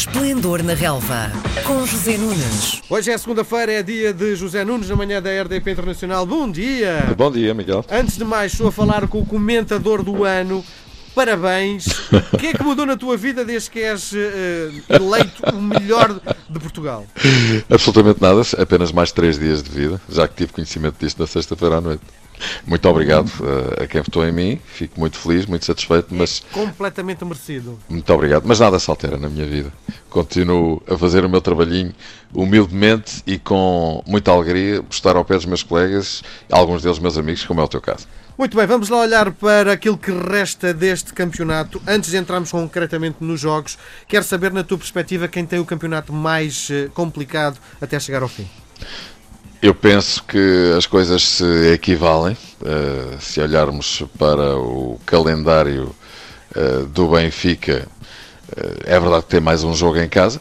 Esplendor na Relva, com José Nunes. Hoje é segunda-feira, é dia de José Nunes, na manhã da RDP Internacional. Bom dia! Bom dia, Miguel. Antes de mais, estou a falar com o comentador do ano. Parabéns! O que é que mudou na tua vida desde que és uh, eleito o melhor de Portugal? Absolutamente nada, apenas mais três dias de vida, já que tive conhecimento disto na sexta-feira à noite. Muito obrigado uh, a quem votou em mim, fico muito feliz, muito satisfeito, mas... Completamente merecido. Muito obrigado, mas nada se altera na minha vida. Continuo a fazer o meu trabalhinho humildemente e com muita alegria, estar ao pé dos meus colegas, alguns deles meus amigos, como é o teu caso. Muito bem, vamos lá olhar para aquilo que resta deste campeonato. Antes de entrarmos concretamente nos jogos, quero saber, na tua perspectiva, quem tem o campeonato mais eh, complicado até chegar ao fim. Eu penso que as coisas se equivalem. Uh, se olharmos para o calendário uh, do Benfica, uh, é verdade que tem mais um jogo em casa.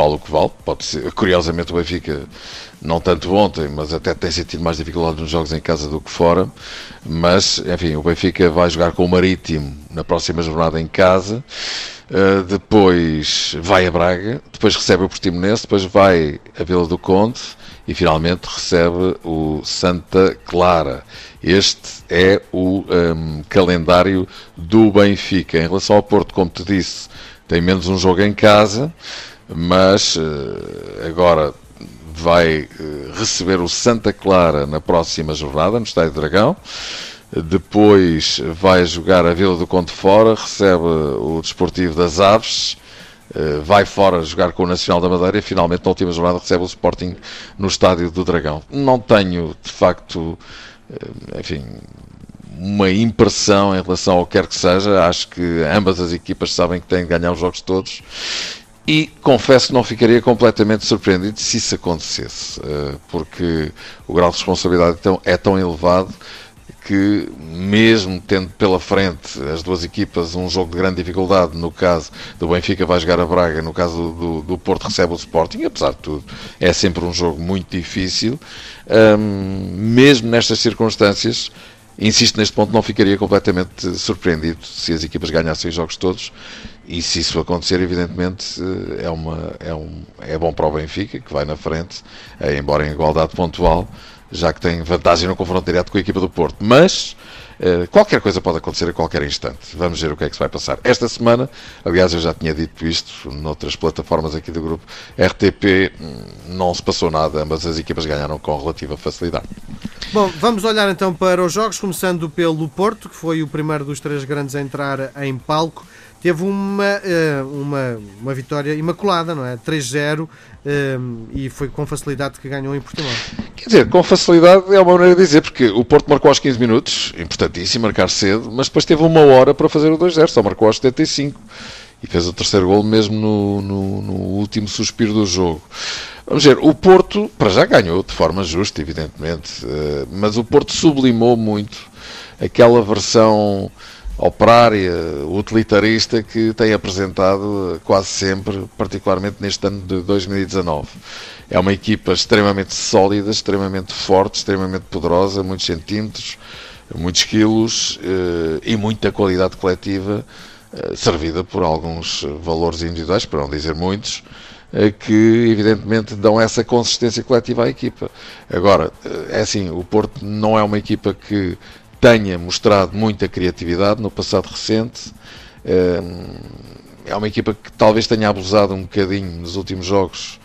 Vale o que vale. Pode ser, curiosamente, o Benfica, não tanto ontem, mas até tem sentido mais dificuldade nos jogos em casa do que fora. Mas, enfim, o Benfica vai jogar com o Marítimo na próxima jornada em casa. Uh, depois vai a Braga, depois recebe o Portimonense, depois vai a Vila do Conde e finalmente recebe o Santa Clara. Este é o um, calendário do Benfica. Em relação ao Porto, como te disse, tem menos um jogo em casa, mas uh, agora vai uh, receber o Santa Clara na próxima jornada, no Estádio Dragão. Depois vai jogar a Vila do Conde fora, recebe o Desportivo das Aves, eh, vai fora jogar com o Nacional da Madeira e finalmente na última jornada recebe o Sporting no Estádio do Dragão. Não tenho, de facto, eh, enfim, uma impressão em relação ao que quer que seja. Acho que ambas as equipas sabem que têm de ganhar os jogos todos. E confesso que não ficaria completamente surpreendido se isso acontecesse, eh, porque o grau de responsabilidade é tão elevado que, mesmo tendo pela frente as duas equipas um jogo de grande dificuldade, no caso do Benfica vai jogar a Braga, no caso do, do Porto recebe o Sporting, apesar de tudo, é sempre um jogo muito difícil. Um, mesmo nestas circunstâncias, insisto neste ponto, não ficaria completamente surpreendido se as equipas ganhassem os jogos todos. E se isso acontecer, evidentemente, é, uma, é, um, é bom para o Benfica, que vai na frente, embora em igualdade pontual já que tem vantagem no confronto direto com a equipa do Porto. Mas uh, qualquer coisa pode acontecer a qualquer instante. Vamos ver o que é que se vai passar. Esta semana, aliás, eu já tinha dito isto noutras plataformas aqui do grupo, RTP hum, não se passou nada, mas as equipas ganharam com relativa facilidade. Bom, vamos olhar então para os jogos, começando pelo Porto, que foi o primeiro dos três grandes a entrar em palco teve uma, eh, uma, uma vitória imaculada, não é? 3-0 eh, e foi com facilidade que ganhou em Portugal. Quer dizer, com facilidade é uma maneira de dizer, porque o Porto marcou aos 15 minutos, importantíssimo marcar cedo, mas depois teve uma hora para fazer o 2-0, só marcou aos 75 e fez o terceiro gol mesmo no, no, no, último suspiro do jogo. Vamos ver, o Porto, para já ganhou de forma justa, evidentemente, eh, mas o Porto sublimou muito aquela versão operária, utilitarista que tem apresentado quase sempre, particularmente neste ano de 2019. É uma equipa extremamente sólida, extremamente forte, extremamente poderosa, muitos centímetros, muitos quilos eh, e muita qualidade coletiva, eh, servida por alguns valores individuais, para não dizer muitos, eh, que evidentemente dão essa consistência coletiva à equipa. Agora, é assim, o Porto não é uma equipa que tenha mostrado muita criatividade no passado recente. Ehm, é uma equipa que talvez tenha abusado um bocadinho nos últimos jogos,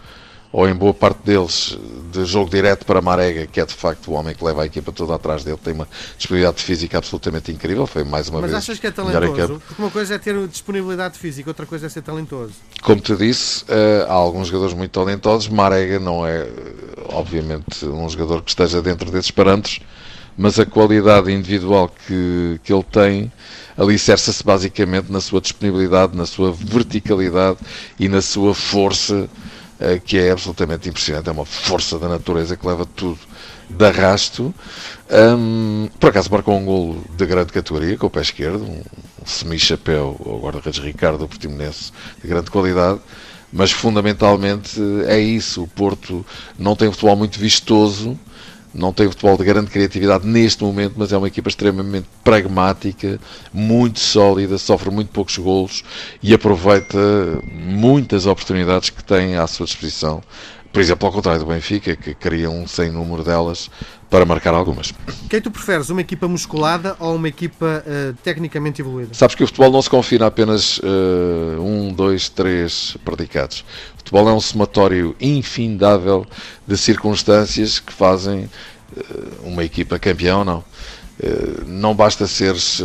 ou em boa parte deles, de jogo direto para Marega, que é de facto o homem que leva a equipa toda atrás dele. Tem uma disponibilidade física absolutamente incrível. Foi mais uma Mas vez. Mas achas que é talentoso? Porque uma coisa é ter disponibilidade física, outra coisa é ser talentoso. Como te disse, eh, há alguns jogadores muito talentosos. Marega não é, obviamente, um jogador que esteja dentro desses parâmetros mas a qualidade individual que, que ele tem alicerça-se basicamente na sua disponibilidade, na sua verticalidade e na sua força, eh, que é absolutamente impressionante. É uma força da natureza que leva tudo de arrasto. Um, por acaso marcou um golo de grande categoria com o pé esquerdo, um semi-chapéu ao guarda-redes Ricardo Portimonense de grande qualidade. Mas fundamentalmente é isso. O Porto não tem futebol muito vistoso, não tem futebol de grande criatividade neste momento, mas é uma equipa extremamente pragmática, muito sólida, sofre muito poucos golos e aproveita muitas oportunidades que tem à sua disposição. Por exemplo, ao contrário do Benfica, que cria um sem número delas para marcar algumas. Quem tu preferes, uma equipa musculada ou uma equipa uh, tecnicamente evoluída? Sabes que o futebol não se confina a apenas uh, um, dois, três predicados. O futebol é um somatório infindável de circunstâncias que fazem uh, uma equipa campeã ou não. não basta seres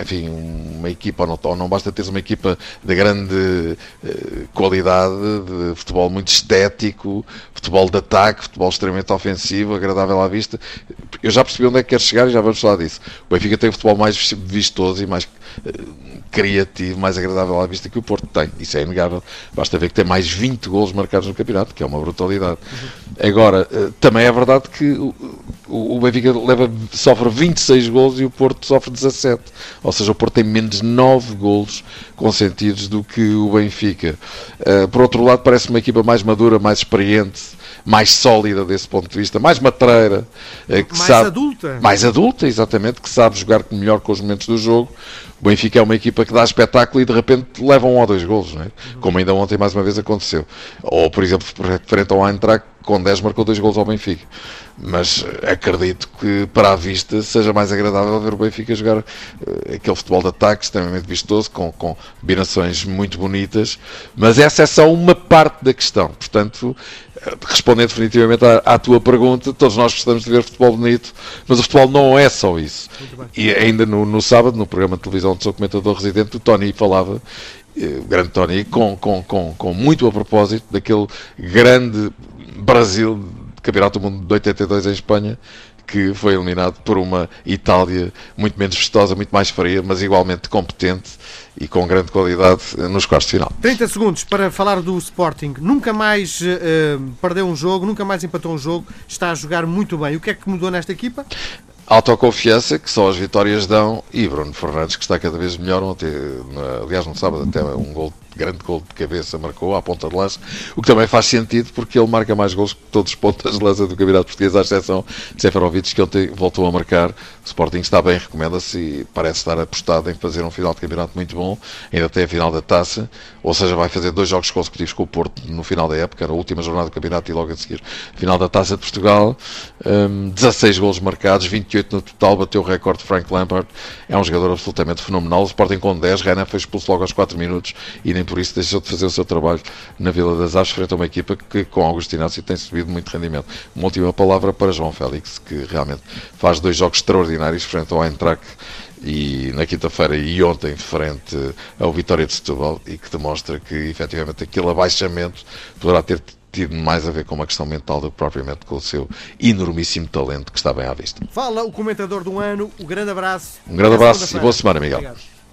enfim, uma equipa, ou não, basta teres uma equipa de grande uh, qualidade, de futebol muito estético, futebol de ataque, futebol extremamente ofensivo, agradável à vista. Eu já percebi onde é que quer chegar e já vamos falar disso. O Benfica tem um futebol mais vistoso e mais criativo, mais agradável à vista que o Porto tem. Isso é inegável. Basta ver que tem mais 20 golos marcados no campeonato, que é uma brutalidade. Uhum. Agora, uh, também é verdade que o, Benfica leva, sofre 26 golos e o Porto sofre 17. Ou seja, o Porto tem menos 9 golos consentidos do que o Benfica. Uh, por outro lado, parece uma equipa mais madura, mais experiente, mais sólida desse ponto de vista, mais matreira. Uh, que mais sabe, adulta. Mais adulta, exatamente, que sabe jogar melhor com os momentos do jogo. O Benfica é uma equipa que dá espetáculo e de repente leva um ou dois golos, não é? como ainda ontem mais uma vez aconteceu. Ou, por exemplo, frente ao Eintracht, com 10 marcou dois gols ao Benfica. Mas acredito que para a vista seja mais agradável ver o Benfica jogar uh, aquele futebol de ataque extremamente vistoso, com, com combinações muito bonitas. Mas essa é só uma parte da questão. Portanto, eh, respondendo definitivamente à, à, tua pergunta, todos nós gostamos de ver futebol bonito, mas o futebol não é só isso. E ainda no, no, sábado, no programa de televisão do seu comentador residente, o Tony falava, eh, o grande Tony, com, com, com, com muito a propósito daquele grande Brasil, Campeonato do Mundo de 82 em Espanha, que foi eliminado por uma Itália muito menos vistosa, muito mais fria, mas igualmente competente e com grande qualidade nos quartos de final. 30 segundos para falar do Sporting. Nunca mais uh, perdeu um jogo, nunca mais empatou um jogo, está a jogar muito bem. O que é que mudou nesta equipa? autoconfiança que só as vitórias dão e Bruno Fernandes que está cada vez melhor ontem, aliás no sábado até um gol grande gol de cabeça marcou à ponta de lança, o que também faz sentido porque ele marca mais gols que todos os pontas de lança do Campeonato Português, à exceção de Seferovic, que ontem voltou a marcar. O Sporting está bem, recomenda-se e parece estar apostado em fazer um final de campeonato muito bom, ainda tem a final da taça, ou seja, vai fazer dois jogos consecutivos com o Porto no final da época, na última jornada do campeonato e logo a seguir final da taça de Portugal. Um, 16 gols marcados, 28 no total, bateu o recorde de Frank Lampard. É um jogador absolutamente fenomenal. O Sporting com 10, Renan foi expulso logo aos 4 minutos e nem por isso deixou de fazer o seu trabalho na Vila das Aves, frente a uma equipa que com Augusto Inácio tem subido muito rendimento. Uma última palavra para João Félix, que realmente faz dois jogos extraordinários frente ao Eintracht e na quinta-feira e ontem frente ao Vitória de Setúbal e que demonstra que efetivamente aquele abaixamento poderá ter tido mais a ver com uma questão mental do que propriamente com o seu enormíssimo talento que está bem à vista. Fala o comentador do ano, um grande abraço. Um grande abraço e boa semana, Miguel. Obrigado.